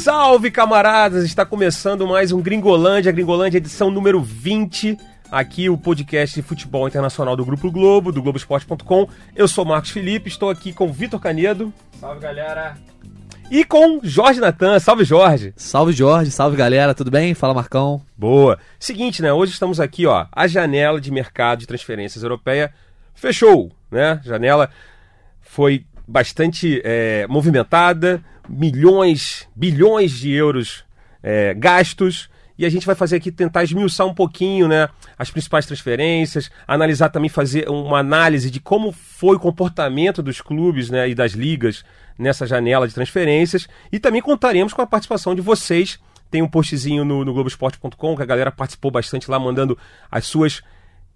Salve camaradas! Está começando mais um Gringolândia, Gringolândia edição número 20. Aqui o podcast de futebol internacional do Grupo Globo, do Globoesporte.com. Eu sou Marcos Felipe, estou aqui com Vitor Canedo. Salve galera! E com Jorge Natan. Salve Jorge! Salve Jorge, salve galera, tudo bem? Fala Marcão. Boa! Seguinte, né? Hoje estamos aqui, ó. A janela de mercado de transferências europeia fechou, né? Janela foi bastante é, movimentada, milhões, bilhões de euros é, gastos. E a gente vai fazer aqui tentar esmiuçar um pouquinho, né, as principais transferências, analisar também fazer uma análise de como foi o comportamento dos clubes, né, e das ligas nessa janela de transferências e também contaremos com a participação de vocês. Tem um postzinho no, no Globoesporte.com que a galera participou bastante lá mandando as suas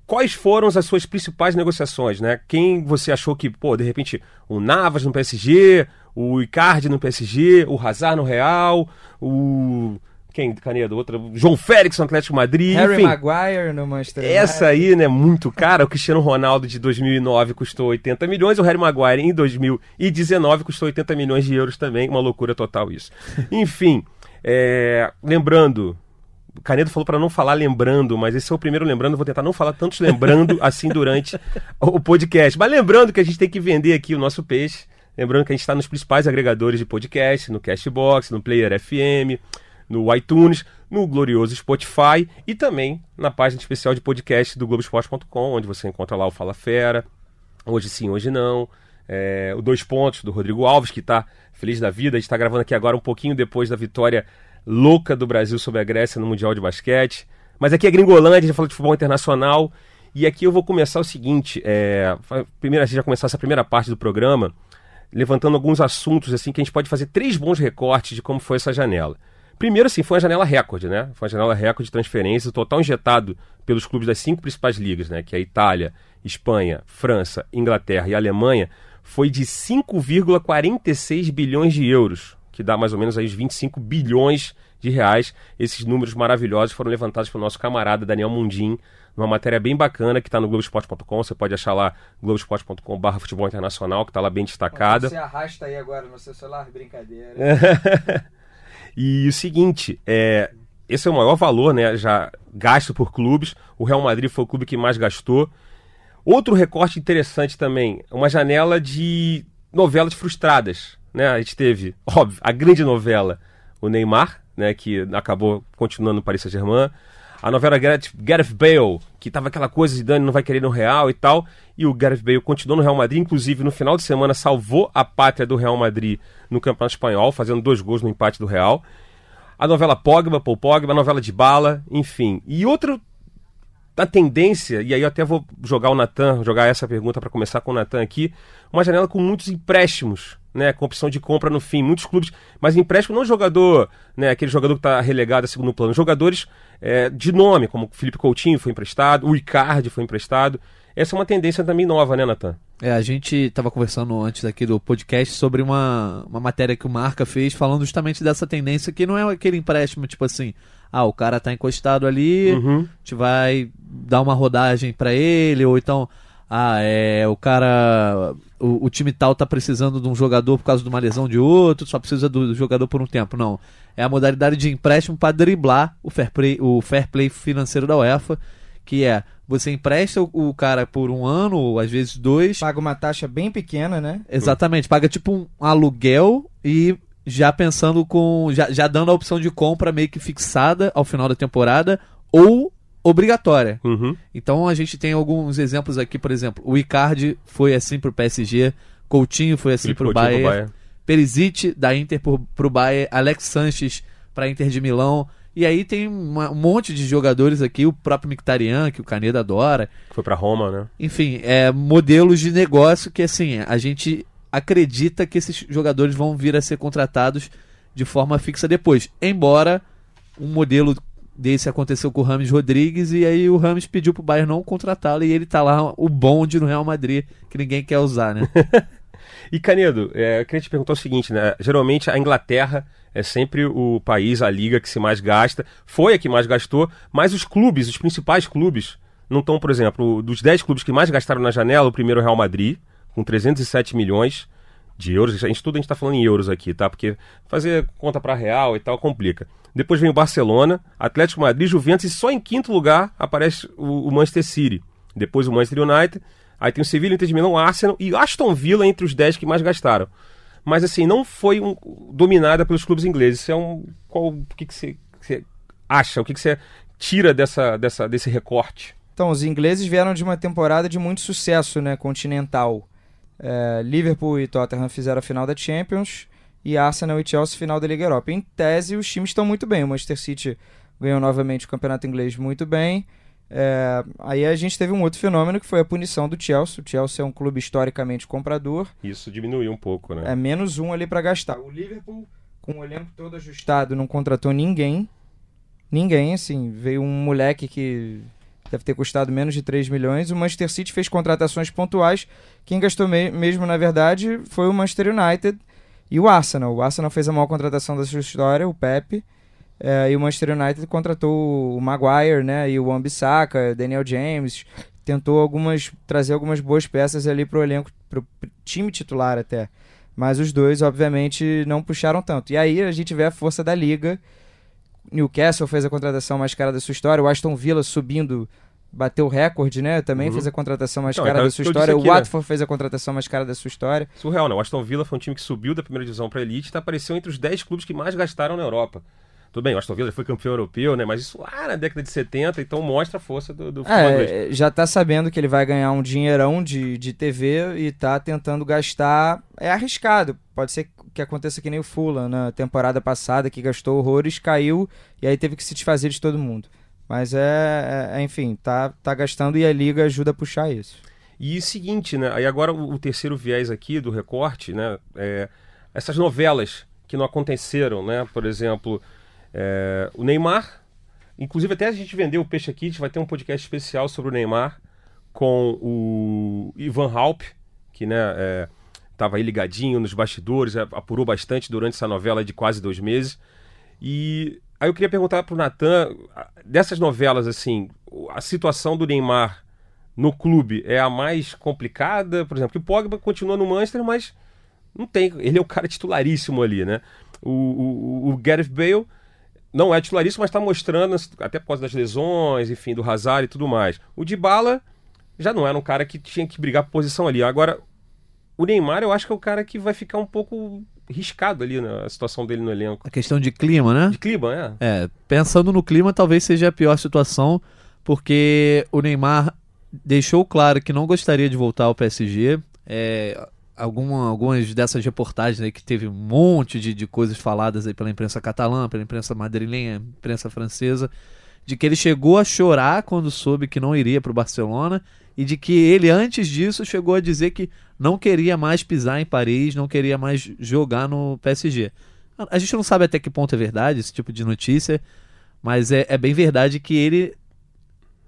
quais foram as suas principais negociações, né? Quem você achou que, pô, de repente, o Navas no PSG, o Icardi no PSG, o Hazard no Real, o quem, Canedo? Outra, João Félix no Atlético Madrid, Harry enfim. Maguire no Manchester United. Essa aí, né, muito cara. O Cristiano Ronaldo de 2009 custou 80 milhões, o Harry Maguire em 2019 custou 80 milhões de euros também, uma loucura total isso. Enfim, é, lembrando, Canedo falou para não falar lembrando, mas esse é o primeiro lembrando. Vou tentar não falar tantos lembrando assim durante o podcast. Mas lembrando que a gente tem que vender aqui o nosso peixe. Lembrando que a gente está nos principais agregadores de podcast, no Castbox, no Player FM, no iTunes, no glorioso Spotify e também na página especial de podcast do Globoesporte.com, onde você encontra lá o Fala Fera, Hoje Sim, Hoje Não, é, o Dois Pontos do Rodrigo Alves, que está feliz da vida. A gente está gravando aqui agora um pouquinho depois da vitória louca do Brasil sobre a Grécia no Mundial de Basquete. Mas aqui é Gringolândia, a gente falou de futebol internacional. E aqui eu vou começar o seguinte: é, primeiro a gente já começar essa primeira parte do programa, levantando alguns assuntos assim que a gente pode fazer três bons recortes de como foi essa janela. Primeiro, assim, foi uma janela recorde, né? Foi uma janela recorde de transferências, o total injetado pelos clubes das cinco principais ligas, né? Que é Itália, Espanha, França, Inglaterra e Alemanha, foi de 5,46 bilhões de euros, que dá mais ou menos aí os 25 bilhões de reais. Esses números maravilhosos foram levantados pelo nosso camarada Daniel Mundim, numa matéria bem bacana que está no Globoesporte.com. Você pode achar lá globoesporte.com/barra futebol internacional, que está lá bem destacada. Você arrasta aí agora no seu celular, brincadeira. e o seguinte, é, esse é o maior valor, né, já gasto por clubes. O Real Madrid foi o clube que mais gastou. Outro recorte interessante também, uma janela de novelas frustradas. Né? A gente teve, óbvio, a grande novela, o Neymar, né, que acabou continuando no Paris Saint-Germain. A novela Gareth, Gareth Bale, que tava aquela coisa de Dani não vai querer no Real e tal. E o Gareth Bale continuou no Real Madrid, inclusive no final de semana salvou a pátria do Real Madrid no Campeonato Espanhol, fazendo dois gols no empate do Real. A novela Pogba, Paul Pogba, a novela de Bala, enfim. E outro da tendência, e aí eu até vou jogar o Natan, jogar essa pergunta para começar com o Natan aqui, uma janela com muitos empréstimos, né, com opção de compra no fim, muitos clubes, mas empréstimo não jogador, né, aquele jogador que está relegado a segundo plano, jogadores é, de nome, como o Felipe Coutinho foi emprestado, o Icardi foi emprestado, essa é uma tendência também nova, né, Natan? É, a gente estava conversando antes aqui do podcast sobre uma, uma matéria que o Marca fez falando justamente dessa tendência que não é aquele empréstimo tipo assim, ah, o cara tá encostado ali, Uhum. a gente vai dar uma rodagem para ele, ou então, ah, é, o cara, o, o time tal tá precisando de um jogador por causa de uma lesão de outro, só precisa do, do jogador por um tempo. Não, é a modalidade de empréstimo para driblar o fair, play, o fair play financeiro da UEFA, que é você empresta o, o cara por um ano, ou às vezes dois, Paga uma taxa bem pequena, né? Exatamente, paga tipo um aluguel e já pensando com. Já, já dando a opção de compra meio que fixada ao final da temporada ou obrigatória. Uhum. Então a gente tem alguns exemplos aqui, por exemplo, o Icardi foi assim pro PSG, Coutinho foi assim pro Coutinho pro Bayern, Bayern. Perisic da Inter pro, pro Bayern, Alex Sanches pra Inter de Milão. E aí tem uma- um monte de jogadores aqui, o próprio Mictarian, que o Caneda adora. Que foi para Roma, né? Enfim, é modelos de negócio que assim, a gente acredita que esses jogadores vão vir a ser contratados de forma fixa depois. Embora um modelo desse aconteceu com o Rames Rodrigues e aí o Rames pediu pro Bayern não contratá-lo e ele tá lá o bonde no Real Madrid que ninguém quer usar, né? E Canedo, é, eu queria te perguntar o seguinte, né? Geralmente a Inglaterra é sempre o país, a liga que se mais gasta. Foi a que mais gastou, mas os clubes, os principais clubes não estão, por exemplo, dos 10 clubes que mais gastaram na janela, o primeiro é o Real Madrid, com 307 milhões de euros. A gente, tudo a gente está falando em euros aqui, tá? Porque fazer conta para real e tal complica. Depois vem o Barcelona, Atlético Madrid, Juventus e só em quinto lugar aparece o, o Manchester City. Depois o Manchester United, aí tem o Sevilla, Inter de Milão, Arsenal e Aston Villa entre os 10 que mais gastaram. Mas assim, não foi um, dominada pelos clubes ingleses. Isso é um. Qual, o que, você, que acha? O que, que você tira dessa, dessa, desse recorte? Então, os ingleses vieram de uma temporada de muito sucesso né, continental. É, Liverpool e Tottenham fizeram a final da Champions e Arsenal e Chelsea final da Liga Europa. Em tese, os times estão muito bem. O Manchester City ganhou novamente o campeonato inglês muito bem. É, aí a gente teve um outro fenômeno que foi a punição do Chelsea. O Chelsea é um clube historicamente comprador. Isso diminuiu um pouco, né? É menos um ali para gastar. O Liverpool, com o elenco todo ajustado, não contratou ninguém. Ninguém, assim. Veio um moleque que deve ter custado menos de 3 milhões. O Manchester City fez contratações pontuais. Quem gastou me mesmo, na verdade, foi o Manchester United e o Arsenal. O Arsenal fez a maior contratação da sua história, o Pepe. É, e o Manchester United contratou o Maguire, né? E o Wan-Bissaka, Daniel James. Tentou algumas trazer algumas boas peças ali para o elenco, para o time titular até. Mas os dois, obviamente, não puxaram tanto. E aí a gente vê a força da liga. Newcastle fez a contratação mais cara da sua história. O Aston Villa subindo bateu o recorde, né? Também uhum. fez a contratação mais cara então, da sua história. Aqui, o né? Watford né? fez a contratação mais cara da sua história. Surreal, né? O Aston Villa foi um time que subiu da primeira divisão para elite e tá, apareceu entre os 10 clubes que mais gastaram na Europa. Tudo bem, o Aston Villa foi campeão europeu, né? Mas isso lá na década de 70, então mostra a força do, do futebol é, Já tá sabendo que ele vai ganhar um dinheirão de, de TV e tá tentando gastar. É arriscado. Pode ser que aconteça que nem o Fulham na temporada passada, que gastou horrores, caiu e aí teve que se desfazer de todo mundo. Mas é, é, enfim, tá, tá gastando e a liga ajuda a puxar isso. E seguinte, né? Aí agora o, terceiro viés aqui do recorte, né? É, essas novelas que não aconteceram, né? Por exemplo, é, o Neymar. Inclusive até a gente vendeu o peixe aqui, a gente vai ter um podcast especial sobre o Neymar com o Ivan Halp, que né, é, tava aí ligadinho nos bastidores, apurou bastante durante essa novela de quase dois meses. E Aí eu queria perguntar pro Natan, dessas novelas, assim, a situação do Neymar no clube é a mais complicada, por exemplo, que o Pogba continua no Manchester, mas não tem, ele é o cara titularíssimo ali, né? O, o, o Gareth Bale não é titularíssimo, mas está mostrando, até por causa das lesões, enfim, do Hazard e tudo mais. O Dybala já não era um cara que tinha que brigar por posição ali. Agora, o Neymar eu acho que é o cara que vai ficar um pouco riscado ali na né, situação dele no elenco. A questão de clima, né? De clima, é. É, pensando no clima, talvez seja a pior situação, porque o Neymar deixou claro que não gostaria de voltar ao PSG. É, alguma, algumas dessas reportagens aí que teve um monte de, de coisas faladas aí pela imprensa catalã, pela imprensa madrilenha, imprensa francesa, de que ele chegou a chorar quando soube que não iria para o Barcelona e de que ele antes disso chegou a dizer que não queria mais pisar em Paris, não queria mais jogar no PSG. A gente não sabe até que ponto é verdade esse tipo de notícia, mas é, é bem verdade que ele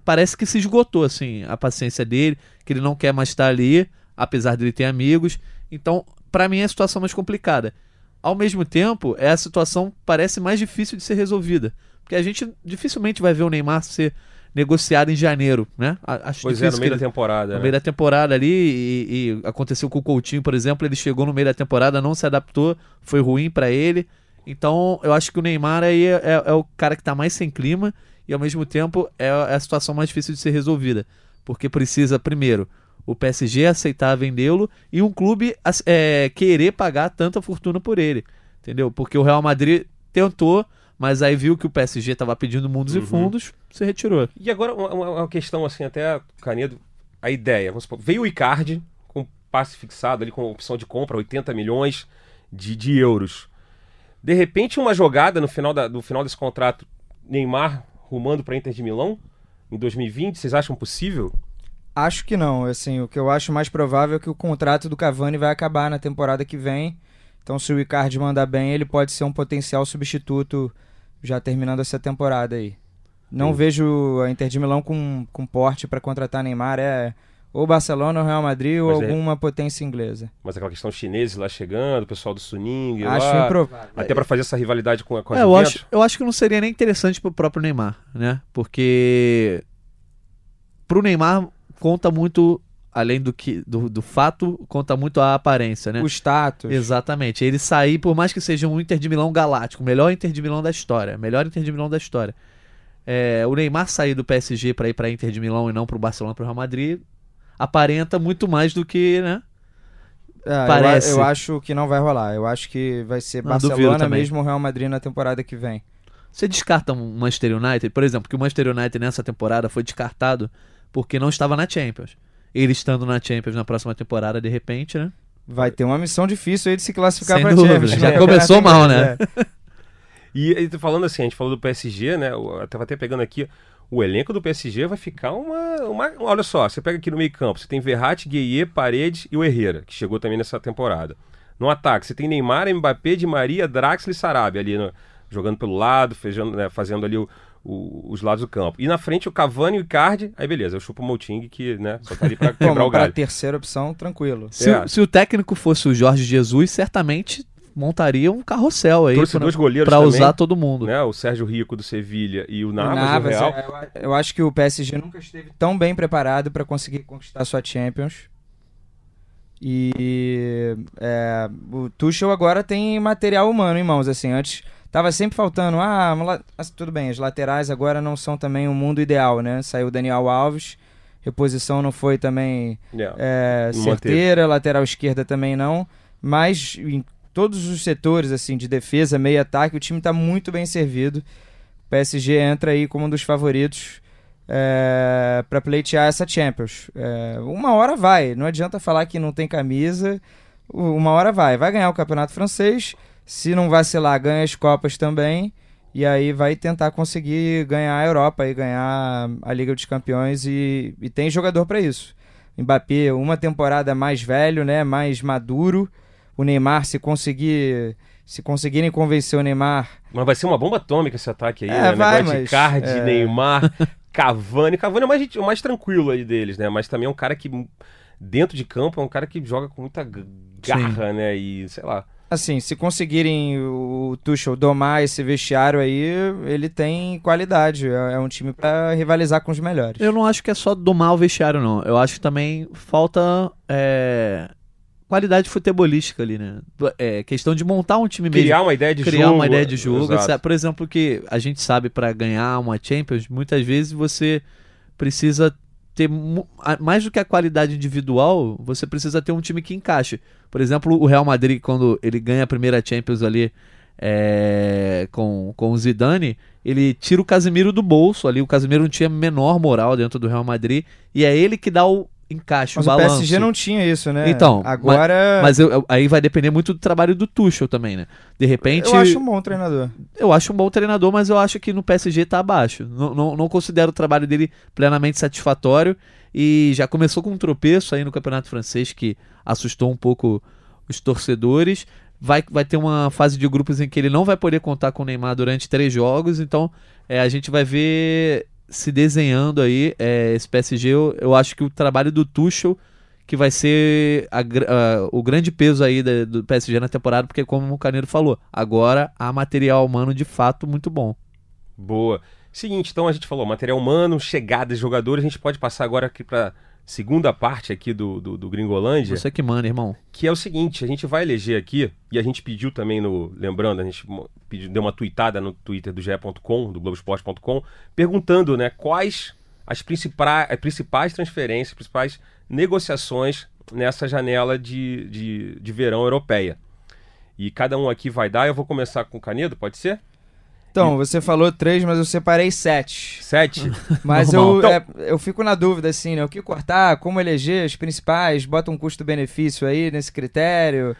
parece que se esgotou assim a paciência dele, que ele não quer mais estar ali, apesar de ele ter amigos. Então, para mim é a situação mais complicada. Ao mesmo tempo, é a situação parece mais difícil de ser resolvida, porque a gente dificilmente vai ver o Neymar ser negociado em janeiro, né? Acho pois é, no meio da temporada. No né? meio da temporada ali, e, e, aconteceu com o Coutinho, por exemplo, ele chegou no meio da temporada, não se adaptou, foi ruim para ele. Então, eu acho que o Neymar aí é, é, é o cara que tá mais sem clima e ao mesmo tempo é, é a situação mais difícil de ser resolvida. Porque precisa, primeiro, o PSG aceitar vendê-lo e um clube é, querer pagar tanta fortuna por ele. Entendeu? Porque o Real Madrid tentou, mas aí viu que o PSG estava pedindo mundos uhum. e fundos, se retirou. E agora uma, uma, questão assim, até, Canedo, a ideia, vamos supor, veio o Icardi com passe fixado ali, com opção de compra, 80 milhões de, de euros. De repente, uma jogada no final, da, do final desse contrato, Neymar rumando para Inter de Milão em 2020, vocês acham possível? Acho que não. Assim, o que eu acho mais provável é que o contrato do Cavani vai acabar na temporada que vem. Então, se o Icardi mandar bem, ele pode ser um potencial substituto já terminando essa temporada aí. Não Sim. vejo a Inter de Milão com, com porte para contratar Neymar. É ou Barcelona, ou Real Madrid, ou é- alguma potência inglesa. Mas aquela questão chinesa lá chegando, o pessoal do Suning. Acho lá, improvável. Até para fazer essa rivalidade com, com a é, eu acho, eu acho que não seria nem interessante pro próprio Neymar, né? Porque pro Neymar conta muito, além do que do, do fato, conta muito a aparência, né? O status. Exatamente. Ele sair, por mais que seja um Inter de Milão galáctico, o melhor Inter de Milão da história, melhor Inter de Milão da história. É, o Neymar sair do PSG para ir para Inter de Milão e não para o Barcelona, para o Real Madrid, aparenta muito mais do que, né? É, eu Parece. a- Eu, acho que não vai rolar. Eu acho que vai ser Não, Barcelona mesmo o Real Madrid na temporada que vem. Você descarta um Manchester United, por exemplo, que o Manchester United nessa temporada foi descartado porque não estava na Champions. Ele estando na Champions na próxima temporada, de repente, né? Vai ter uma missão difícil aí de se classificar dúvida. Champions. Já né? começou mal, É. E, e falando assim, a gente falou do PSG, né? Eu tava até pegando aqui. O elenco do PSG vai ficar uma, uma. Olha só, você pega aqui no meio-campo, você tem Verratti, Gueye, Paredes e o Herrera, que chegou também nessa temporada. No ataque, você tem Neymar, Mbappé, Di Maria, Draxler e Sarabia ali no- jogando pelo lado, fazendo, né, fazendo ali o- o- os lados do campo. E na frente o Cavani e o Icardi, aí beleza, eu chupo o Mouting que né, só tá ali pra quebrar o mas pra galho. terceira opção, tranquilo. Se, É. o- se o técnico fosse o Jorge Jesus, certamente montaria um carrossel aí Trouxe pra, dois goleiros pra também, usar todo mundo. né? O Sérgio Rico do Sevilha e o O Navas, do Navas, Real. é, eu, eu acho que o PSG nunca esteve tão bem preparado para conseguir conquistar sua Champions. E é, o Tuchel agora tem material humano em mãos, assim, antes tava sempre faltando, ah, la- tudo bem, as laterais agora não são também o mundo ideal, né? Saiu o Daniel Alves, reposição não foi também É. é, certeira, lateral esquerda também não, mas em todos os setores assim de defesa, meio ataque, o time está muito bem servido. O PSG entra aí como um dos favoritos é, para pleitear essa Champions. É, uma hora vai, não adianta falar que não tem camisa. Uma hora vai, vai ganhar o campeonato francês. Se não vacilar, ganha as copas também. E aí vai tentar conseguir ganhar a Europa e ganhar a Liga dos Campeões e, e tem jogador para isso. Mbappé, uma temporada mais velho, né, mais maduro. O Neymar, se conseguir, se conseguirem convencer o Neymar, Mas vai ser uma bomba atômica esse ataque aí, É, né? vai, Negócio de mas, Cardi, é. Neymar, Cavani. Cavani é o mais, o mais tranquilo aí deles, né? Mas também é um cara que, dentro de campo, é um cara que joga com muita garra, né? E, sei lá. Assim, se conseguirem o Tuchel domar esse vestiário aí, ele tem qualidade. É é um time para rivalizar com os melhores. Eu não acho que é só domar o vestiário, não. Eu acho que também falta é, qualidade futebolística ali, né? É questão de montar um time mesmo. Criar uma ideia de criar jogo. uma ideia de jogo. Exato. Por exemplo, que a gente sabe para ganhar uma Champions, muitas vezes você precisa ter mais do que a qualidade individual, você precisa ter um time que encaixe. Por exemplo, o Real Madrid quando ele ganha a primeira Champions ali é, com, com o Zidane, ele tira o Casemiro do bolso ali. O Casemiro não tinha menor moral dentro do Real Madrid e é ele que dá o encaixe, Mas o o balanço. PSG não tinha isso, né? Então, agora Mas eu- eu- aí vai depender muito do trabalho do Tuchel também, né? De repente, eu acho um bom treinador. eu acho um bom treinador, mas eu acho que no PSG tá abaixo. Não, não, não considero o trabalho dele plenamente satisfatório. E já começou com um tropeço aí no Campeonato Francês que assustou um pouco os torcedores. Vai, vai ter uma fase de grupos em que ele não vai poder contar com o Neymar durante três jogos. Então é, a gente vai ver se desenhando aí é, esse PSG. Eu, eu acho que o trabalho do Tuchel que vai ser a a- o grande peso aí da- do PSG na temporada, porque como o Caneiro falou, agora há material humano de fato muito bom. Boa. Seguinte, então a gente falou material humano, chegada de jogadores. A gente pode passar agora aqui pra segunda parte aqui do, do, do Gringolândia. Você que manda, irmão. que é o seguinte, a gente vai eleger aqui, e a gente pediu também no, lembrando, a gente pediu, deu uma tweetada no Twitter do ge.com, do Globoesporte.com, perguntando, né, quais as principais, as principais transferências, principais negociações nessa janela de, de, de verão europeia. E cada um aqui vai dar, eu vou começar com o Canedo, pode ser? Então, você falou três, mas eu separei sete. Sete? Mas eu, é, eu fico na dúvida, assim, né? O que cortar, como eleger as principais, bota um custo-benefício aí nesse critério.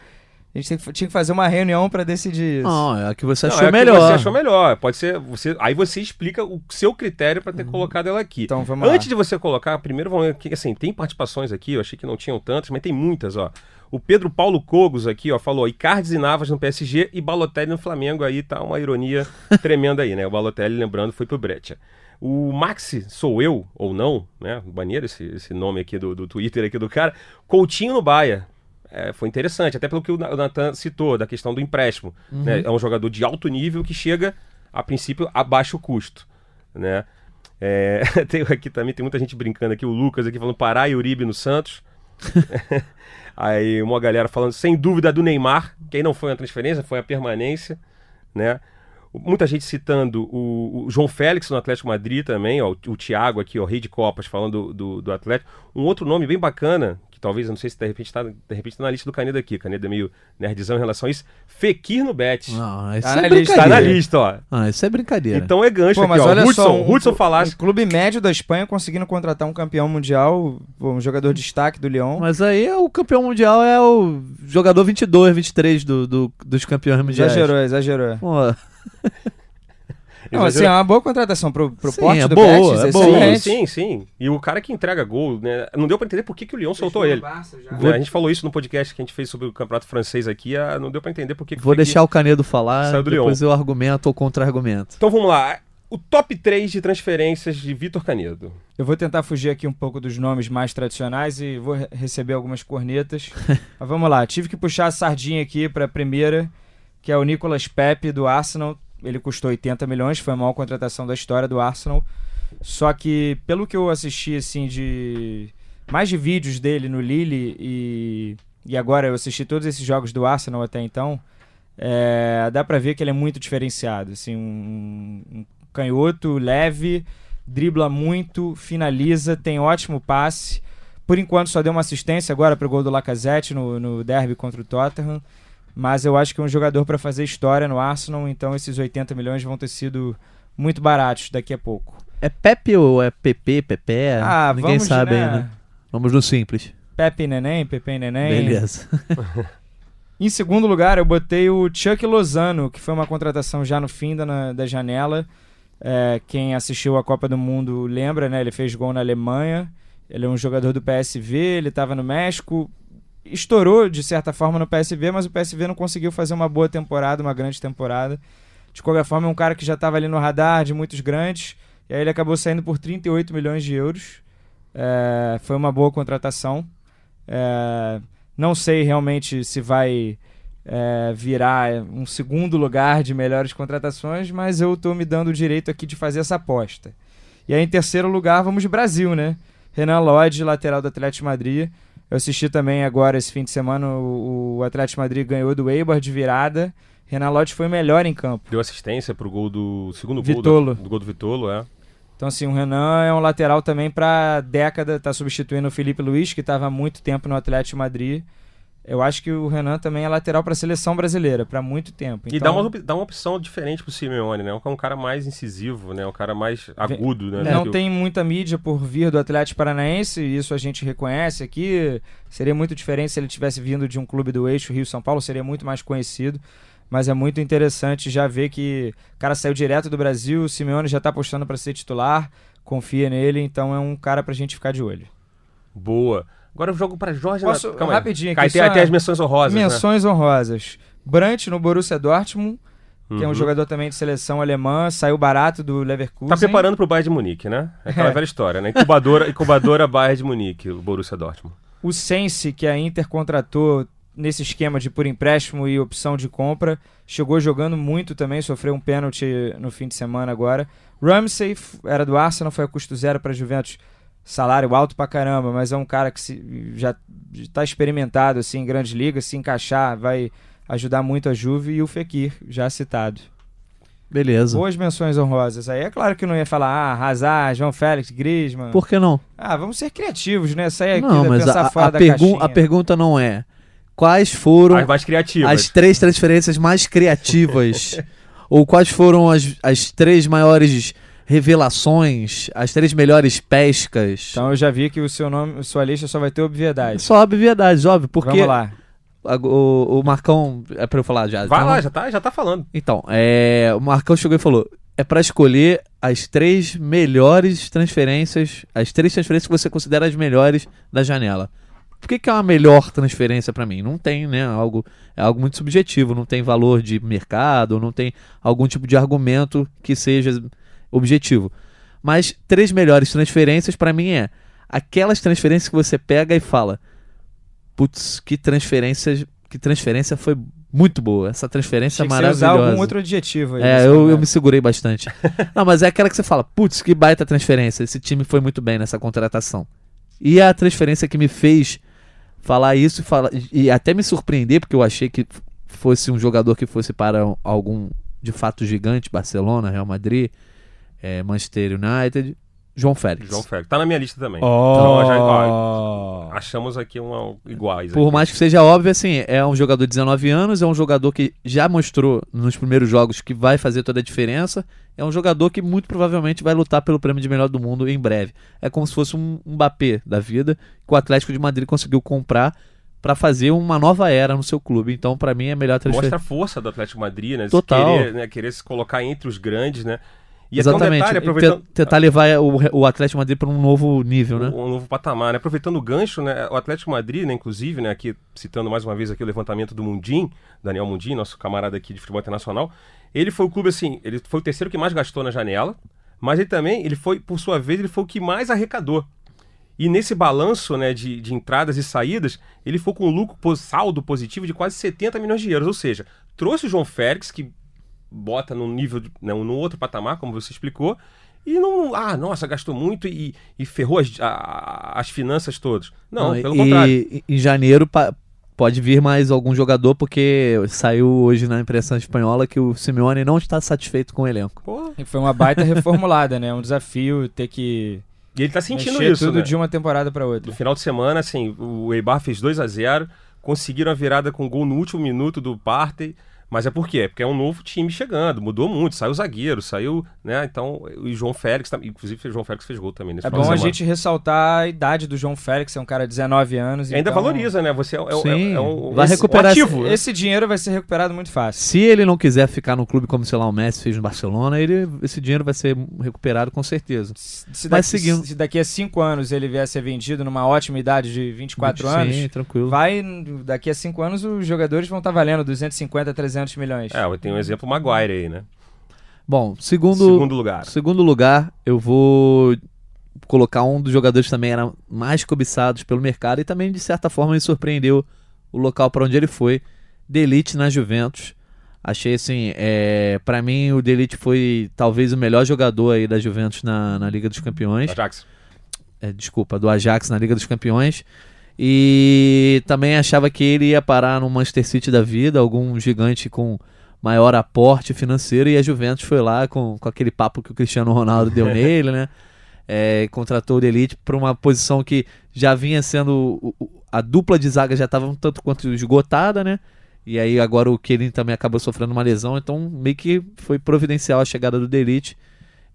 A gente que- tinha que fazer uma reunião pra decidir isso. Não, é a que você Não, achou é a que melhor. Você achou melhor. Pode ser. Você, aí você explica o seu critério para ter colocado ela aqui. Então vamos Antes lá. de você colocar, primeiro vamos ver que assim, tem participações aqui, eu achei que não tinham tantas, mas tem muitas, ó. O Pedro Paulo Cogos aqui, ó, falou Icardi e Navas no PSG e Balotelli no Flamengo, aí tá uma ironia tremenda aí, né? O Balotelli, lembrando, foi pro Breccia. O Maxi, sou eu, ou não, né? Maneiro esse, esse nome aqui do, do Twitter aqui do cara. Coutinho no Baia. É, foi interessante, até pelo que o Na- o Natan citou, da questão do empréstimo. né? É um jogador de alto nível que chega, a princípio, a baixo custo. Né? É, tem aqui também, tem muita gente brincando aqui, o Lucas aqui falando Pará e Uribe no Santos. aí uma galera falando, sem dúvida, do Neymar, que aí não foi uma transferência, foi a permanência, né? Muita gente citando o, o João Félix no Atlético Madrid também, ó, o, o Thiago aqui, o Rei de Copas, falando do, do, do Atlético. Um outro nome bem bacana, que talvez, eu não sei se de repente está de repente tá na lista do Canedo aqui. Canedo é meio nerdzão em relação a isso. Fekir no Betis. Não, isso Tá é na lista, Tá na brincadeira. lista, ó. Ah, isso é brincadeira. Então é gancho Pô, aqui, mas ó. olha Hudson, só, um, Hudson um falasse. clube médio da Espanha conseguindo contratar um campeão mundial, um jogador de destaque do Lyon. Mas aí é o campeão mundial é o jogador 22, 23 do, do, dos campeões mundiais. Exagerou, exagerou. Pô, Não, assim, é uma boa contratação pro, pro Sim, porte é do boa, Betis, é boa. Sim, sim, sim. E o cara que entrega gol, né? Não deu pra entender por que, que o Lyon soltou ele. Né, A gente falou isso no podcast que a gente fez sobre o campeonato francês aqui. ah, Não deu pra entender por que que vou deixar o Canedo falar, depois eu argumento ou contra-argumento. Então vamos lá. O top 3 de transferências de Vitor Canedo. Eu vou tentar fugir aqui um pouco dos nomes mais tradicionais e vou re- receber algumas cornetas. Mas vamos lá, tive que puxar a sardinha aqui para a primeira, que é o Nicolas Pepe do Arsenal. Ele custou 80 milhões, foi a maior contratação da história do Arsenal. Só que, pelo que eu assisti, assim, de mais de vídeos dele no Lille e, e agora eu assisti todos esses jogos do Arsenal até então, é, dá pra ver que ele é muito diferenciado. Assim, um, um canhoto leve, dribla muito, finaliza, tem ótimo passe. Por enquanto só deu uma assistência agora pro gol do Lacazette no, no derby contra o Tottenham. Mas eu acho que é um jogador para fazer história no Arsenal, então esses 80 milhões vão ter sido muito baratos daqui a pouco. É Pepe ou é PP, Pepe? Ah, Ninguém vamos, sabe né? ainda. Vamos no simples. Pepe Neném, Pepe Neném. Beleza. Em segundo lugar, eu botei o Chuck Lozano, que foi uma contratação já no fim da, na- da janela. É, quem assistiu a Copa do Mundo lembra, né? Ele fez gol na Alemanha. Ele é um jogador do PSV, ele estava no México. Estourou, de certa forma, no PSV, mas o PSV não conseguiu fazer uma boa temporada, uma grande temporada. De qualquer forma, é um cara que já estava ali no radar de muitos grandes. E aí ele acabou saindo por 38 milhões de euros. É, foi uma boa contratação. É, não sei realmente se vai é, virar um segundo lugar de melhores contratações, mas eu estou me dando o direito aqui de fazer essa aposta. E aí, em terceiro lugar, vamos Brasil, né? Renan Lodge, lateral do Atlético Madrid. Eu assisti também agora, esse fim de semana, o, o Atlético Madrid ganhou do Eibar de virada. Renan Lodge foi melhor em campo. Deu assistência pro gol do segundo Vitolo. gol do, do gol do Vitolo, é. Então, assim, o Renan é um lateral também para década, tá substituindo o Felipe Luiz, que estava há muito tempo no Atlético Madrid. Eu acho que o Renan também é lateral para a seleção brasileira, para muito tempo. E Então, dá uma, op- dá uma opção diferente pro Simeone, né? É um cara mais incisivo, né? Um cara mais agudo, né? Não o- tem muita mídia por vir do Atlético Paranaense, e isso a gente reconhece aqui. Seria muito diferente se ele tivesse vindo de um clube do eixo Rio-São Paulo, seria muito mais conhecido. Mas é muito interessante já ver que o cara saiu direto do Brasil, o Simeone já tá apostando para ser titular, confia nele, então é um cara pra gente ficar de olho. Boa. Agora eu jogo pra Jorge Posso- Calma aí. rapidinho aqui, Cai, tem só- até as menções honrosas, né? Menções honrosas. Brandt no Borussia Dortmund, que é um Uhum. jogador também de seleção alemã, saiu barato do Leverkusen. Tá preparando pro Bayern de Munique, né? É aquela É. velha história, né? Incubadora, incubadora Bayern de Munique, o Borussia Dortmund. O Sense, que a Inter contratou nesse esquema de por empréstimo e opção de compra, chegou jogando muito também, sofreu um pênalti no fim de semana agora. Ramsey era do Arsenal, foi a custo zero para Juventus. Salário alto pra caramba, mas é um cara que se- já está experimentado assim, em grandes ligas, se encaixar vai ajudar muito a Juve e o Fekir, já citado. Beleza. Boas menções honrosas. Aí é claro que eu não ia falar, ah, Hazard, João Félix, Griezmann. Por que não? Ah, vamos ser criativos, né? Sair aqui Não, da mas pensar a, fora a, da pergun- caixinha. a pergunta não é quais foram As mais criativas. as três transferências mais criativas ou quais foram as, as três maiores revelações, as três melhores pescas. Então eu já vi que o seu nome, sua lista só vai ter obviedade. Só obviedades, óbvio, porque Vamos lá. o, o Marcão é pra eu falar já. Vai então- lá, já tá, já tá falando. Então, é, o Marcão chegou e falou: é pra escolher as três melhores transferências, as três transferências que você considera as melhores da janela. Por que, que é uma melhor transferência pra mim? Não tem, né? Algo, é algo muito subjetivo, não tem valor de mercado, não tem algum tipo de argumento que seja objetivo. Mas três melhores transferências pra mim é aquelas transferências que você pega e fala: putz, que transferência, que transferência foi muito boa. Essa transferência Tinha é que você usar maravilhosa. algum outro adjetivo aí. É, eu, eu me segurei bastante. Não, mas é aquela que você fala, putz, que baita transferência. Esse time foi muito bem nessa contratação. E a transferência que me fez falar isso e, falar, e até me surpreender, porque eu achei que fosse um jogador que fosse para algum de fato gigante, Barcelona, Real Madrid, eh, Manchester United, João Félix. João Félix. Tá na minha lista também. Oh. Então, já, ó, achamos aqui uma, iguais. Por aqui. mais que seja óbvio, assim, é um jogador de 19 anos, é um jogador que já mostrou nos primeiros jogos que vai fazer toda a diferença. É um jogador que muito provavelmente vai lutar pelo prêmio de melhor do mundo em breve. É como se fosse um, Mbappé da vida que o Atlético de Madrid conseguiu comprar para fazer uma nova era no seu clube. Então, para mim, é a melhor transferência. Mostra a força do Atlético Madrid, né? Total. Querer, né? querer se colocar entre os grandes, né? E até um Exatamente. detalhe, E aproveitando... te- tentar levar o, o Atlético Madrid para um novo nível, né? um novo patamar, né? Aproveitando o gancho, né? O Atlético Madrid, né? Inclusive, né? Aqui citando mais uma vez aqui o levantamento do Mundim, Daniel Mundim, nosso camarada aqui de futebol internacional, ele foi o clube assim, ele foi o terceiro que mais gastou na janela, mas ele também, ele foi, por sua vez, ele foi o que mais arrecadou. E nesse balanço, né, de, de entradas e saídas, ele foi com um lucro saldo positivo de quase 70 milhões de euros, ou seja, trouxe o João Félix que bota num nível, de, né, num outro patamar, como você explicou, e não, ah, nossa, gastou muito e, e ferrou as, a- as finanças todas. Não, Não, pelo e, contrário. e em janeiro pa- pode vir mais algum jogador, porque saiu hoje na imprensa espanhola que o Simeone não está satisfeito com o elenco. Pô, E Foi uma baita reformulada, né? Um desafio ter que e ele tá sentindo mexer isso, tudo né? de uma temporada para outra. No final de semana, assim, o Eibar fez 2 a 0 conseguiram a virada com gol no último minuto do Partey. Mas é por quê? Porque é um novo time chegando, mudou muito, saiu o zagueiro, saiu, né? Então, o João Félix, inclusive o João Félix fez gol também nesse É bom a semana. gente ressaltar a idade do João Félix, é um cara de 19 anos. E ainda então valoriza, né? Você é, é- Sim, é um, vai esse- recuperar um ativo. Esse dinheiro vai ser recuperado muito fácil. Se ele não quiser ficar no clube como, sei lá, o Messi fez no Barcelona, ele, esse dinheiro vai ser recuperado com certeza. Se daqui, seguindo. se daqui a 5 anos ele vier a ser vendido numa ótima idade de 24 Sim, anos, tranquilo. vai daqui a 5 anos os jogadores vão estar valendo 250, 300 milhões. É, tem um exemplo Maguire aí, né? Bom, segundo, Segundo lugar. segundo lugar, eu vou colocar um dos jogadores que também era mais cobiçados pelo mercado e também, de certa forma, me surpreendeu o local para onde ele foi. Delite na Juventus. Achei assim, é, para mim o Delite foi talvez o melhor jogador aí da Juventus na, na Liga dos Campeões. Ajax. é, desculpa, do Ajax na Liga dos Campeões. E também achava que ele ia parar no Manchester City da vida, algum gigante com maior aporte financeiro, e a Juventus foi lá com, com aquele papo que o Cristiano Ronaldo deu nele, né? É, contratou o Elite para uma posição que já vinha sendo. A dupla de zaga já estava um tanto quanto esgotada, né? E aí agora o Kelly também acabou sofrendo uma lesão, então meio que foi providencial a chegada do Delite.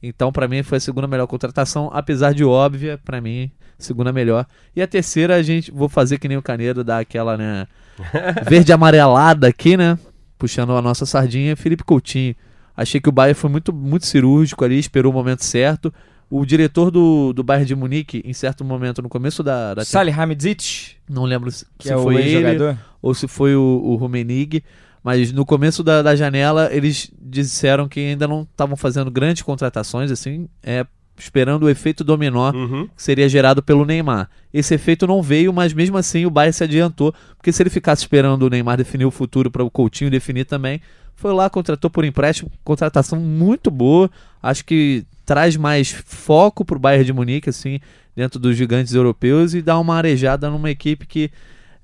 Então, pra mim, foi a segunda melhor contratação, apesar de óbvia, pra mim, segunda melhor. E a terceira, a gente vou fazer que nem o Canedo, dar aquela, né, verde amarelada aqui, né, puxando a nossa sardinha, Felipe Coutinho. Achei que o Bayern foi muito, muito cirúrgico ali, esperou o momento certo. O diretor do, do Bayern de Munique, em certo momento, no começo da, da Salih Hamidzic, não lembro se, que se é foi ele ex-jogador. ou se foi o, o Rumenig, mas no começo da, da janela eles disseram que ainda não estavam fazendo grandes contratações, assim, é, esperando o efeito dominó Uhum. que seria gerado pelo Neymar. Esse efeito não veio, mas mesmo assim o Bayern se adiantou, porque se ele ficasse esperando o Neymar definir o futuro para o Coutinho definir também, foi lá, contratou por empréstimo, contratação muito boa, acho que traz mais foco para o Bayern de Munique, assim, dentro dos gigantes europeus e dá uma arejada numa equipe que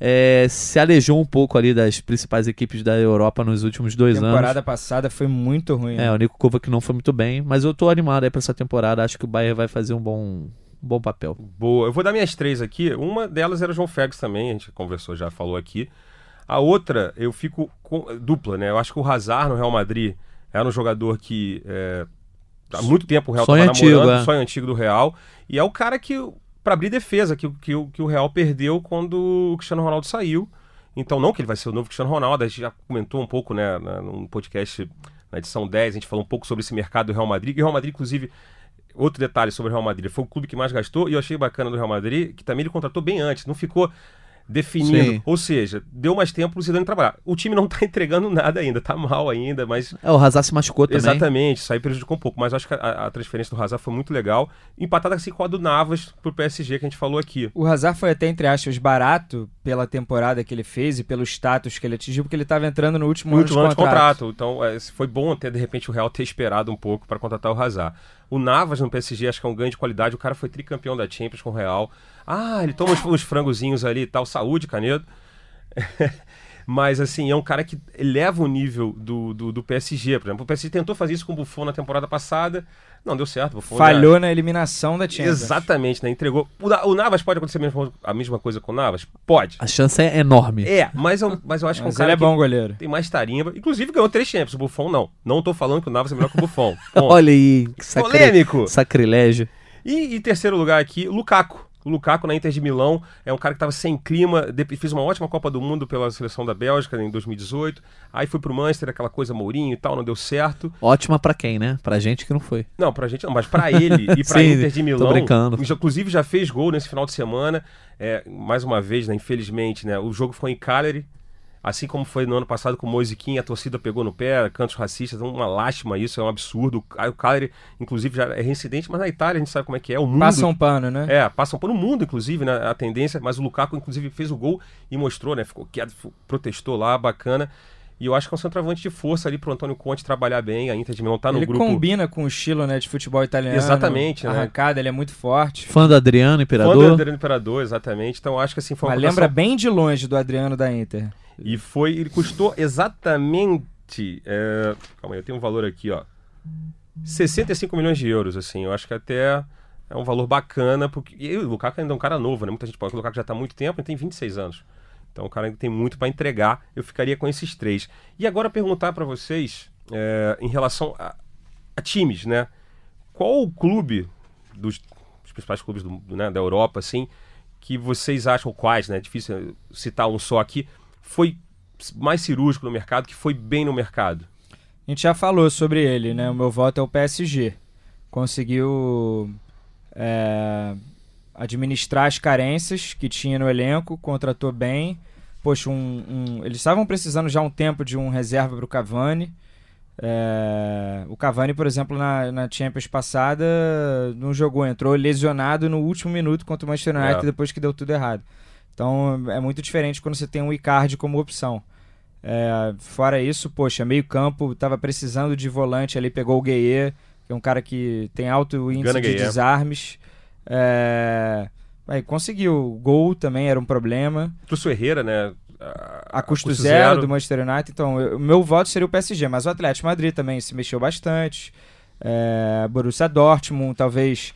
é, se alejou um pouco ali das principais equipes da Europa nos últimos dois anos. temporada passada foi muito ruim. É, né? o Nico Kovac não foi muito bem, mas eu tô animado aí pra essa temporada. Acho que o Bayern vai fazer um bom, um bom papel. Boa. Eu vou dar minhas três aqui. Uma delas era o João Félix também, a gente conversou, já falou aqui. A outra, eu fico com dupla, né? Eu acho que o Hazard no Real Madrid era um jogador que é, há muito tempo o Real Sonho estava namorando, antigo, é. sonho antigo do Real. E é o cara que, para abrir defesa, que, o- que, que o Real perdeu quando o Cristiano Ronaldo saiu. Então, não que ele vai ser o novo Cristiano Ronaldo, a gente já comentou um pouco, né, num podcast, na edição 10, a gente falou um pouco sobre esse mercado do Real Madrid. E o Real Madrid, inclusive, outro detalhe sobre o Real Madrid, foi o clube que mais gastou, e eu achei bacana do Real Madrid, que também ele contratou bem antes, não ficou definindo. Sim. Ou seja, deu mais tempo pro Zidane trabalhar. O time não tá entregando nada ainda, tá mal ainda, mas É, o Hazard se machucou também. Exatamente, isso aí prejudicou um pouco, mas acho que a, a transferência do Hazard foi muito legal. Empatada assim com a do Navas pro PSG que a gente falou aqui. O Hazard foi até, entre aspas, barato pela temporada que ele fez e pelo status que ele atingiu, porque ele estava entrando no último, No ano, último ano de de contrato. contrato. Então, é, foi bom até de repente o Real ter esperado um pouco para contratar o Hazard. O Navas no PSG acho que é um ganho de qualidade. O cara foi tricampeão da Champions com o Real. Ah, ele toma uns, uns frangozinhos ali e tal. Saúde, Canedo. Mas, assim, é um cara que eleva o nível do, do, do PSG. Por exemplo, o PSG tentou fazer isso com o Buffon na temporada passada. Não deu certo. Buffon já- Falhou na eliminação da Champions. Exatamente, né? Entregou. O, o Navas pode acontecer a mesma, a mesma coisa com o Navas? Pode. A chance é enorme. É, mas eu, mas eu acho que é um Mas cara ele é que bom goleiro. tem mais tarimba. Inclusive ganhou três Champions. O Buffon não. Não tô falando que o Navas é melhor que o Buffon. Olha aí, que sacri... Polêmico. sacrilégio. E em terceiro lugar aqui, Lukaku. O Lukaku na Inter de Milão é um cara que estava sem clima, fez uma ótima Copa do Mundo pela seleção da Bélgica em 2018. Aí foi pro Manchester, aquela coisa Mourinho e tal, não deu certo. Ótima pra quem, né? Pra gente que não foi. Não, pra gente não, mas pra ele e pra Sim, Inter de tô Milão. brincando. já- Inclusive já fez gol nesse final de semana. É, mais uma vez, né, infelizmente, né, o jogo foi em Cagliari. Assim como foi no ano passado com o Moisiquim, a torcida pegou no pé, cantos racistas, uma lástima isso, é um absurdo. O Cagliari, inclusive, já é reincidente, mas na Itália a gente sabe como é que é. O mundo Passa um pano, né? é, passam por um mundo, inclusive, né, a tendência, mas o Lukaku, inclusive, fez o gol e mostrou, né? Ficou quieto, protestou lá, bacana. E eu acho que é um centroavante de força ali pro Antônio Conte trabalhar bem. A Inter de Milão tá no ele grupo. combina com o estilo né, de futebol italiano. Exatamente, né? Arrancada, ele é muito forte. Fã do Adriano, Fã do Imperador. Adriano Imperador, exatamente. Então eu acho que assim foi uma Mas lembra bem de longe do Adriano da Inter. E foi, ele custou exatamente. é, calma aí, eu tenho um valor aqui, ó. 65 milhões de euros, assim. Eu acho que até é um valor bacana, porque. E o Lukaku ainda é um cara novo, né? Muita gente fala que o Lukaku já tá há muito tempo, ele tem 26 anos. Então o cara ainda tem muito para entregar. Eu ficaria com esses três. E agora perguntar para vocês, é, em relação a, a times, né? Qual o clube dos, dos principais clubes do, né, da Europa, assim, que vocês acham quais, né? É difícil citar um só aqui. Foi mais cirúrgico no mercado, que foi bem no mercado. A gente já falou sobre ele, né? O meu voto é o PSG. Conseguiu é, administrar as carências que tinha no elenco, contratou bem. Poxa, um, um- eles estavam precisando já um tempo de um reserva para o Cavani. É, o Cavani, por exemplo, na, na Champions passada não jogou, entrou lesionado no último minuto contra o Manchester United É. depois que deu tudo errado. Então é muito diferente quando você tem um Icardi como opção. É, fora isso, poxa, meio campo, tava precisando de volante ali, pegou o Gueye, que é um cara que tem alto índice Gana de Gueye. desarmes. É, aí conseguiu. Gol também era um problema. Trouxe o Herrera, né? A custo zero, do Manchester United. Então, eu- o meu voto seria o PSG, mas o Atlético Madrid também se mexeu bastante. É, Borussia Dortmund, talvez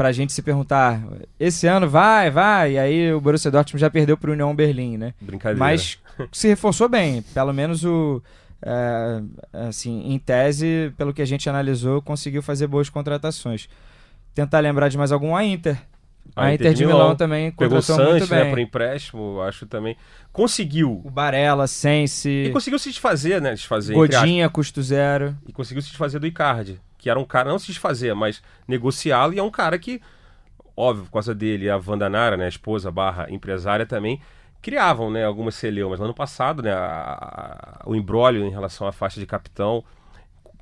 pra gente se perguntar, esse ano vai, vai, e aí o Borussia Dortmund já perdeu pro União Berlim, né? Brincadeira. Mas se reforçou bem. Pelo menos o. é, assim, em tese, pelo que a gente analisou, conseguiu fazer boas contratações. Tentar lembrar de mais algum, a Inter. A, Inter, de Milão, também Pegou contratou muito Sanches, né, bem. por empréstimo, acho também. Conseguiu. O Barella, Sense, E conseguiu se desfazer, né? Desfazer. Godinha, custo zero. E conseguiu se desfazer do Icardi, que era um cara, não se desfazer, mas negociá-lo, e é um cara que, óbvio, por causa dele, a Wanda Nara, né, a esposa barra empresária também, criavam, né, algumas celeumas. No ano passado, né, a- a- o embrólio em relação à faixa de capitão,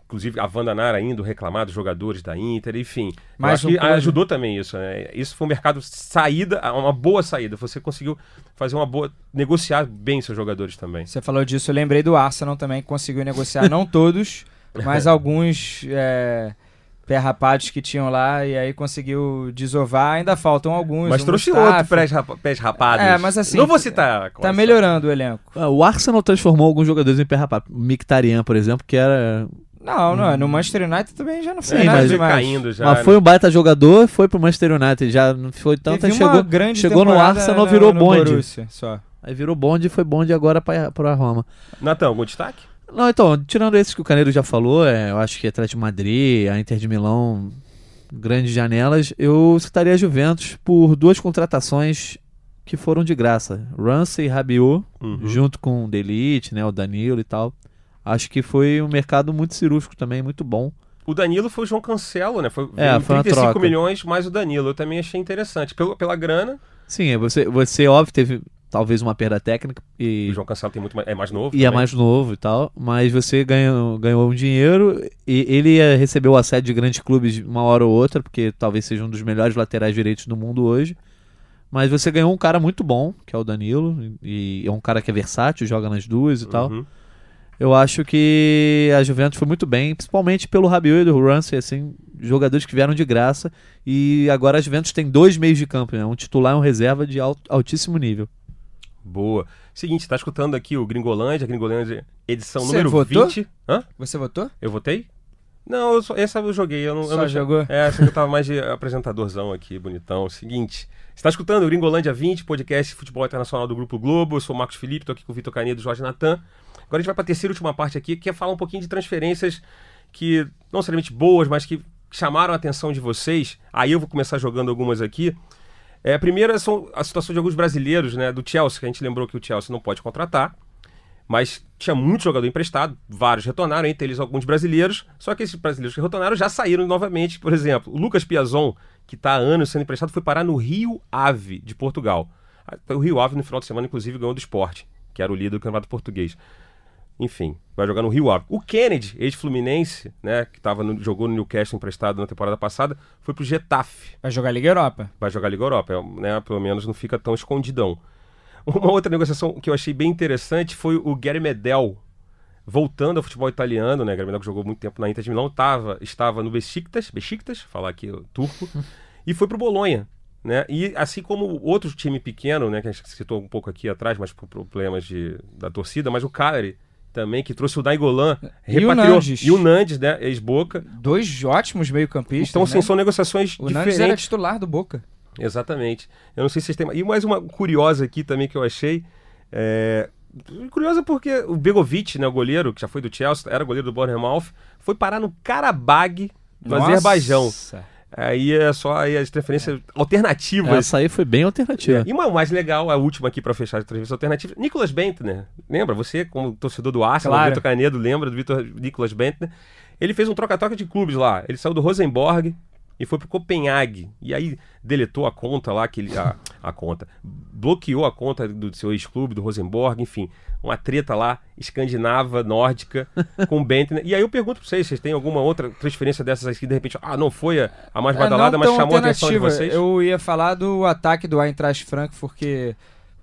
inclusive a Wanda Nara indo reclamar dos jogadores da Inter, enfim. Acho um ajudou também isso, né? Isso foi um mercado saída, uma boa saída. Você conseguiu fazer uma boa, negociar bem seus jogadores também. Você falou disso, eu lembrei do Arsenal também, que conseguiu negociar, não todos, mas alguns é, perrapados que tinham lá, e aí conseguiu desovar. Ainda faltam alguns. Mas o trouxe Mustafa. outro pés, rapa- pés rapados. É, mas assim, Não vou citar. Tá melhorando o elenco. Ah, O Arsenal transformou alguns jogadores em pé rapado. O Mkhitaryan, por exemplo, que era... Não, não, no Manchester United também já não foi Sim, nada mas- demais. caindo já. mas né? foi um baita jogador, foi pro Manchester United. Já não foi tanto, Teve chegou, grande chegou no Arsenal, no- virou no bonde. Borussia, só. Aí virou bonde e foi bonde agora pra, pra Roma. Natan, algum destaque? Não, então, tirando esses que o Caneiro já falou, é, eu acho que Atlético de Madrid, a Inter de Milão, grandes janelas, eu citaria a Juventus por duas contratações que foram de graça. Ramsey e Rabiot, Uhum. junto com o Delite, né, o Danilo e tal. Acho que foi um mercado muito cirúrgico também, muito bom. O Danilo foi o João Cancelo, né? Foi, É, foi uma 35 troca. milhões mais o Danilo. Eu também achei interessante. Pelo, pela grana, Sim, você, você óbvio, teve talvez uma perda técnica e O João Cancelo tem muito mais, é mais novo. e é também. mais novo e tal, mas você ganhou, ganhou um dinheiro e ele ia receber o assédio de grandes clubes uma hora ou outra, porque talvez seja um dos melhores laterais direitos do mundo hoje. Mas você ganhou um cara muito bom, que é o Danilo, e é um cara que é versátil, joga nas duas e tal. Uhum. Eu acho que a Juventus foi muito bem, principalmente pelo Rabiot e do Ramsey, assim, jogadores que vieram de graça. E agora a Juventus tem dois meios de campo, né? um titular e um reserva de alt- altíssimo nível. Boa. Seguinte, tá escutando aqui o Gringolândia, Gringolândia edição Você número votou? 20. Hã? Você votou? Eu votei? Não, eu só, essa eu joguei. Eu não, eu Só não- jogou? É, essa eu tava mais de apresentadorzão aqui, bonitão. Seguinte, você tá escutando o Gringolândia 20, podcast futebol internacional do Grupo Globo. Eu sou o Marcos Felipe, tô aqui com o Vitor Canedo e Jorge Natan. Agora a gente vai pra terceira e última parte aqui, que é falar um pouquinho de transferências que, não necessariamente boas, mas que chamaram a atenção de vocês. Aí eu vou começar jogando algumas aqui. É, a são a situação de alguns brasileiros, né? Do Chelsea, que a gente lembrou que o Chelsea não pode contratar. Mas tinha muito jogador emprestado, vários retornaram, entre eles alguns brasileiros. Só que esses brasileiros que retornaram já saíram novamente. Por exemplo, o Lucas Piazon, que está há anos sendo emprestado, foi parar no Rio Ave, de Portugal. O Rio Ave, no final de semana, inclusive, ganhou do esporte, que era o líder do campeonato português. Enfim, vai jogar no Rio Ave. O Kennedy, ex-fluminense, né, que tava no- jogou no Newcastle emprestado na temporada passada, foi pro Getafe Vai jogar Liga Europa. vai jogar Liga Europa, é, né? Pelo menos não fica tão escondidão. Uma outra negociação que eu achei bem interessante foi o Gary Medel voltando ao futebol italiano, né? Gary Medel que jogou muito tempo na Inter de Milão, tava, estava no Besiktas, Besiktas, falar aqui turco, e foi pro Bolonha, né? E assim como outro time pequeno, né, que a gente citou um pouco aqui atrás, mas por problemas de, da torcida, mas o Cagliari também que trouxe o Daigolan, o repatriou Nandes. e o Nandes, né, ex-Boca. Dois ótimos meio-campistas. Então, assim, né? são negociações O diferentes. era titular do Boca. Exatamente. Eu não sei se vocês têm. E mais uma curiosa aqui também que eu achei. É... Curiosa porque o Begovic, né, o goleiro, que já foi do Chelsea, era goleiro do Bournemouth, foi parar no Karabag, no Nossa. Azerbaijão. Aí é só aí as transferências alternativas. Essa aí foi bem alternativa. E uma mais legal, a última aqui pra fechar as transferências alternativas, Nicolas Bentner. Lembra? Você, como torcedor do Arsenal, Claro. Vitor Canedo, lembra do Vitor Nicolas Bentner? Ele fez um troca-troca de clubes lá. Ele saiu do Rosenborg e foi pro Copenhague. E aí deletou a conta lá, que ele, a, a conta. Bloqueou a conta do seu ex-clube, do Rosenborg, enfim. Uma treta lá, escandinava, nórdica, com o Bentner. E aí eu pergunto pra vocês, vocês têm alguma outra transferência dessas aqui, de repente, ah, não foi a, a mais É, badalada, não mas chamou a atenção de vocês? Eu ia falar do ataque do Eintracht Frankfurt, porque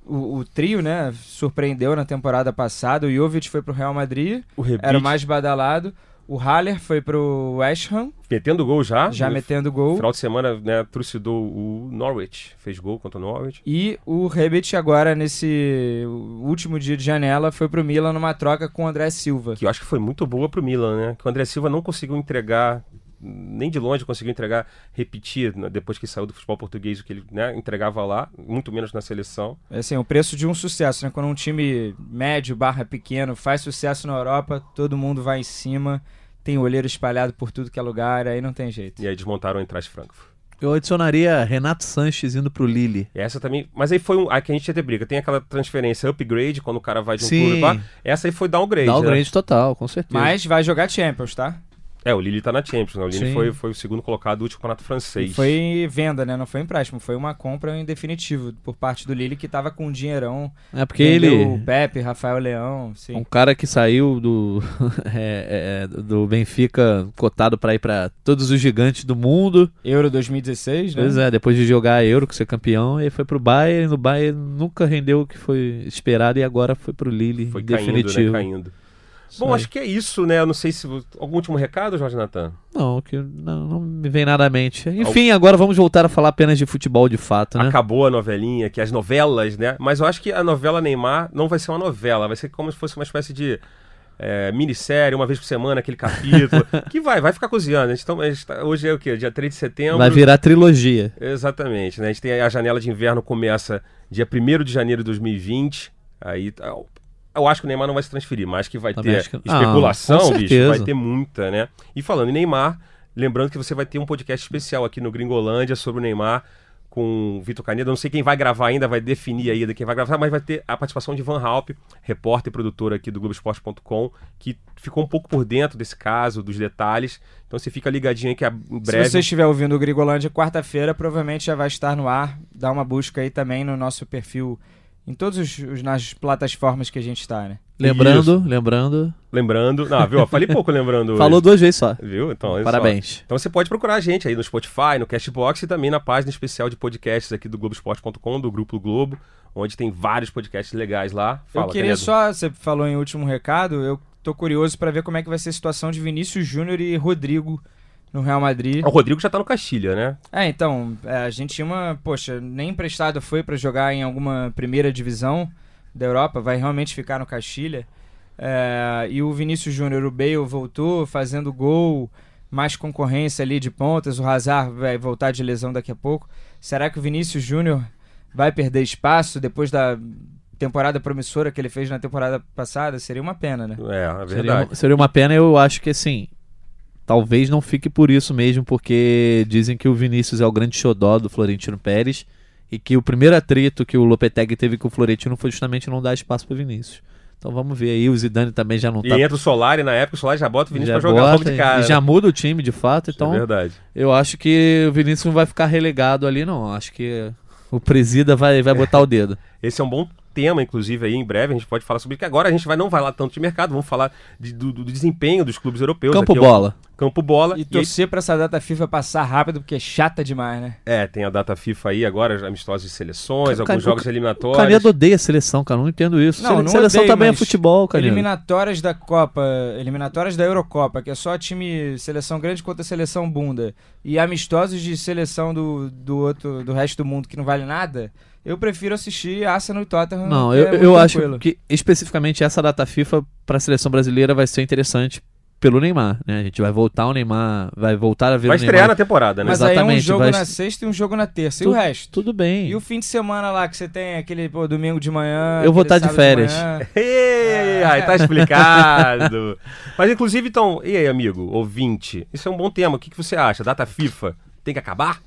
o, o trio, né, surpreendeu na temporada passada. O Jovic foi pro Real Madrid, O Rebic era o mais badalado. O Haller foi pro West Ham, metendo gol já. já metendo gol. final de semana, né, trucidou o Norwich. Fez gol contra o Norwich. E o Rebic agora, nesse último dia de janela, foi pro Milan numa troca com o André Silva. Que eu acho que foi muito boa pro Milan, né? Que o André Silva não conseguiu entregar, nem de longe conseguiu entregar, repetir, né, depois que saiu do futebol português, o que ele né, entregava lá, muito menos na seleção. Assim, o preço de um sucesso, né? Quando um time médio barra pequeno faz sucesso na Europa, todo mundo vai em cima, tem olheiro espalhado por tudo que é lugar, aí não tem jeito. E aí desmontaram o Eintracht Frankfurt. Eu adicionaria Renato Sanches indo pro Lille. Essa também. Mas aí foi um. Aqui a gente ia ter briga. Tem aquela transferência upgrade, quando o cara vai de um Sim. clube pra. Essa aí foi downgrade. Um né? grande total, com certeza. Mas vai jogar Champions, tá? É, o Lille tá na Champions, né? O Lille Sim. foi, foi o segundo colocado do último campeonato E francês. foi venda, né? Não foi empréstimo, foi uma compra em definitivo por parte do Lille que tava com um dinheirão. É porque ele. O Pepe, Rafael Leão, sim. Um cara que saiu do, é, é, do Benfica cotado pra ir pra todos os gigantes do mundo. Euro 2016, né? Pois é, depois de jogar a Euro, ser campeão, e foi pro Bayern. No Bayern nunca rendeu o que foi esperado e agora foi pro Lille. Foi em caindo, definitivo. né? Caindo. Bom, aí. acho que é isso, né? Eu não sei se. Algum último recado, Jorge Natan? Não, que não, não me vem nada à mente. Enfim, agora vamos voltar a falar apenas de futebol de fato, né? Acabou a novelinha, que as novelas, né? Mas eu acho que a novela Neymar não vai ser uma novela, vai ser como se fosse uma espécie de é, minissérie, uma vez por semana, aquele capítulo. que vai, vai ficar cozinhando. A gente tá- a gente tá- hoje é o quê? Dia 3 de setembro. Vai virar trilogia. Exatamente, né? A gente tem a janela de inverno começa dia 1 de janeiro de 2020. Aí eu acho que o Neymar não vai se transferir, mas que vai Também ter que- especulação, Ah, bicho, vai ter muita, né? E falando em Neymar, lembrando que você vai ter um podcast especial aqui no Gringolândia sobre o Neymar com o Vitor Canedo. Eu não sei quem vai gravar ainda, vai definir aí de quem vai gravar, mas vai ter a participação de Van Halp, repórter e produtor aqui do Globoesporte.com, que ficou um pouco por dentro desse caso, dos detalhes. Então você fica ligadinho aí que a- em breve. Se você estiver ouvindo o Grigolândia quarta-feira, provavelmente já vai estar no ar. Dá uma busca aí também no nosso perfil Em todas os, os- nas plataformas que a gente tá, né? Lembrando, lembrando. Lembrando. Não, viu? Eu falei pouco lembrando. Falou hoje. duas vezes só. Viu? Então, olha só. Parabéns. Então você pode procurar a gente aí no Spotify, no Castbox e também na página especial de podcasts aqui do Globoesporte.com, do Grupo Globo, onde tem vários podcasts legais lá. Fala, eu queria Canedo. só, você falou em último recado, eu tô curioso pra ver como é que vai ser a situação de Vinícius Júnior e Rodrigo no Real Madrid. O Rodrigo já tá no Castilha, né? É, então, é, a gente tinha uma, poxa, nem emprestado foi pra jogar em alguma primeira divisão da Europa, vai realmente ficar no Castilha. É, e o Vinícius Júnior, o Bale voltou fazendo gol, mais concorrência ali de pontas, o Hazard vai voltar de lesão daqui a pouco. Será que o Vinícius Júnior vai perder espaço depois da temporada promissora que ele fez na temporada passada? Seria uma pena, né? É, é Seria, verdade. seria uma pena, eu acho que assim. Talvez não fique por isso mesmo, porque dizem que o Vinícius é o grande xodó do Florentino Pérez e que o primeiro atrito que o Lopetegui teve com o Florentino foi justamente não dar espaço para Vinícius. Então vamos ver aí, o Zidane também já não E tá entra o Solari na época, o Solari já bota o Vinícius já pra jogar bota logo de e- cara. e já muda o time de fato, Isso então É verdade. eu acho que o Vinícius não vai ficar relegado ali não. Acho que o presida vai, vai botar o dedo. Esse é um bom tema, inclusive, aí em breve a gente pode falar sobre isso, que agora a gente vai, não vai lá tanto de mercado, vamos falar de- do, do desempenho dos clubes europeus. Campo aqui, ó. bola. Campo bola. E E, torcer pra essa data FIFA passar rápido, porque é chata demais, né? é, tem a data FIFA aí agora, amistosos de seleções, alguns ca- jogos O eliminatórios. Canedo odeia a seleção, cara. Não entendo isso. Não, Sele- não seleção odeio, também é futebol, Canedo. Eliminatórias da Copa, eliminatórias da Eurocopa, que é só time seleção grande contra seleção bunda, e amistosos de seleção do, do outro do resto do mundo que não vale nada, eu prefiro assistir Arsenal e Tottenham. Não, eu, é eu acho que especificamente essa data FIFA para a seleção brasileira vai ser interessante pelo Neymar, né? A gente vai voltar o Neymar, vai voltar a ver Vai o estrear Neymar. na temporada, né? Mas aí é um Exatamente, jogo vai- na sexta e um jogo na terça. E Tu- o resto? Tudo bem. E o fim de semana lá que você tem aquele pô, domingo de manhã. Eu vou aquele tá de férias. Ei, ai, tá explicado. Mas inclusive, então, e aí, amigo, ouvinte? Isso é um bom tema. O que, que você acha? Data FIFA tem que acabar?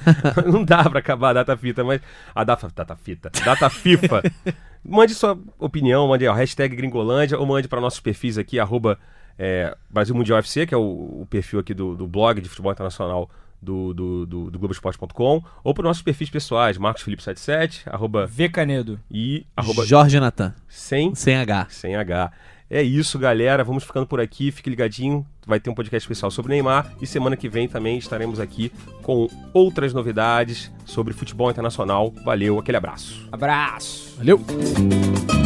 Não dá pra acabar a data fita, mas. A data, data fita. Data FIFA. Mande sua opinião, mande ó, hashtag Gringolândia ou mande para nossos perfis aqui, arroba é, Brasil Mundial FC, que é o, o perfil aqui do, do blog de futebol internacional do, do, do, do Globoesporte.com, ou para nossos perfis pessoais, Marcos Felipe 77, arroba Vê Canedo. e arroba Jorge Natan, sem sem H. sem H. É isso, galera. Vamos ficando por aqui. Fique ligadinho. Vai ter um podcast especial sobre Neymar. E semana que vem também estaremos aqui com outras novidades sobre futebol internacional. Valeu, aquele abraço. Abraço. Valeu!